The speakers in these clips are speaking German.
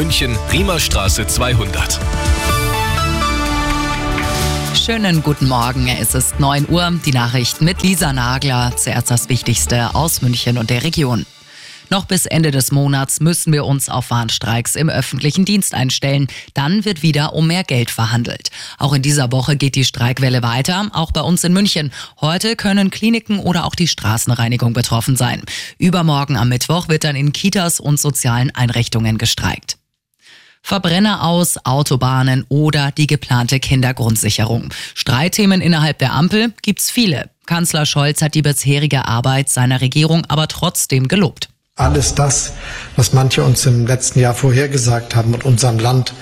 München, Riemerstraße 200. Schönen guten Morgen. Es ist 9 Uhr. Die Nachrichten mit Lisa Nagler. Zuerst das Wichtigste aus München und der Region. Noch bis Ende des Monats müssen wir uns auf Warnstreiks im öffentlichen Dienst einstellen. Dann wird wieder um mehr Geld verhandelt. Auch in dieser Woche geht die Streikwelle weiter, auch bei uns in München. Heute können Kliniken oder auch die Straßenreinigung betroffen sein. Übermorgen am Mittwoch wird dann in Kitas und sozialen Einrichtungen gestreikt. Verbrenner aus, Autobahnen oder die geplante Kindergrundsicherung. Streitthemen innerhalb der Ampel gibt's viele. Kanzler Scholz hat die bisherige Arbeit seiner Regierung aber trotzdem gelobt. Alles das, was manche uns im letzten Jahr vorhergesagt haben mit unserem Land,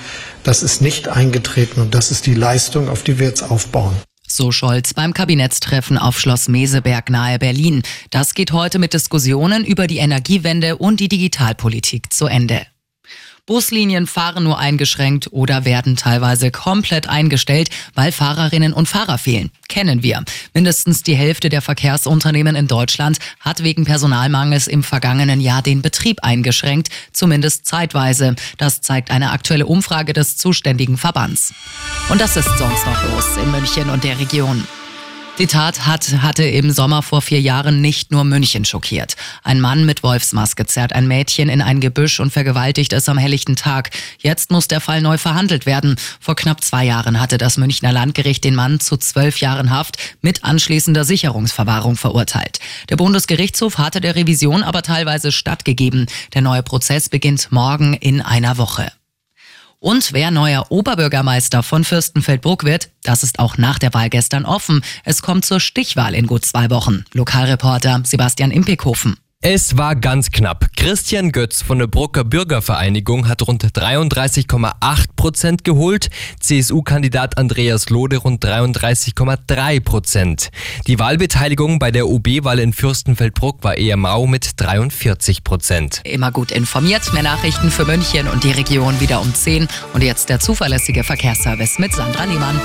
das ist nicht eingetreten und das ist die Leistung, auf die wir jetzt aufbauen. So Scholz beim Kabinettstreffen auf Schloss Meseberg nahe Berlin. Das geht heute mit Diskussionen über die Energiewende und die Digitalpolitik zu Ende. Buslinien fahren nur eingeschränkt oder werden teilweise komplett eingestellt, weil Fahrerinnen und Fahrer fehlen. Kennen wir. Mindestens die Hälfte der Verkehrsunternehmen in Deutschland hat wegen Personalmangels im vergangenen Jahr den Betrieb eingeschränkt, zumindest zeitweise. Das zeigt eine aktuelle Umfrage des zuständigen Verbands. Und das ist sonst noch los in München und der Region. Die Tat hat, hatte im Sommer vor vier Jahren nicht nur München schockiert. Ein Mann mit Wolfsmaske zerrt ein Mädchen in ein Gebüsch und vergewaltigt es am helllichten Tag. Jetzt muss der Fall neu verhandelt werden. Vor knapp zwei Jahren hatte das Münchner Landgericht den Mann zu zwölf Jahren Haft mit anschließender Sicherungsverwahrung verurteilt. Der Bundesgerichtshof hatte der Revision aber teilweise stattgegeben. Der neue Prozess beginnt morgen in einer Woche. Und wer neuer Oberbürgermeister von Fürstenfeldbruck wird, das ist auch nach der Wahl gestern offen. Es kommt zur Stichwahl in gut zwei Wochen. Lokalreporter Sebastian Impekhofen. Es war ganz knapp. Christian Götz von der Brucker Bürgervereinigung hat rund 33,8 Prozent geholt, CSU-Kandidat Andreas Lode rund 33,3 Prozent. Die Wahlbeteiligung bei der OB-Wahl in Fürstenfeldbruck war eher mau mit 43 Prozent. Immer gut informiert, mehr Nachrichten für München und die Region wieder um 10 und jetzt der zuverlässige Verkehrsservice mit Sandra Niemann.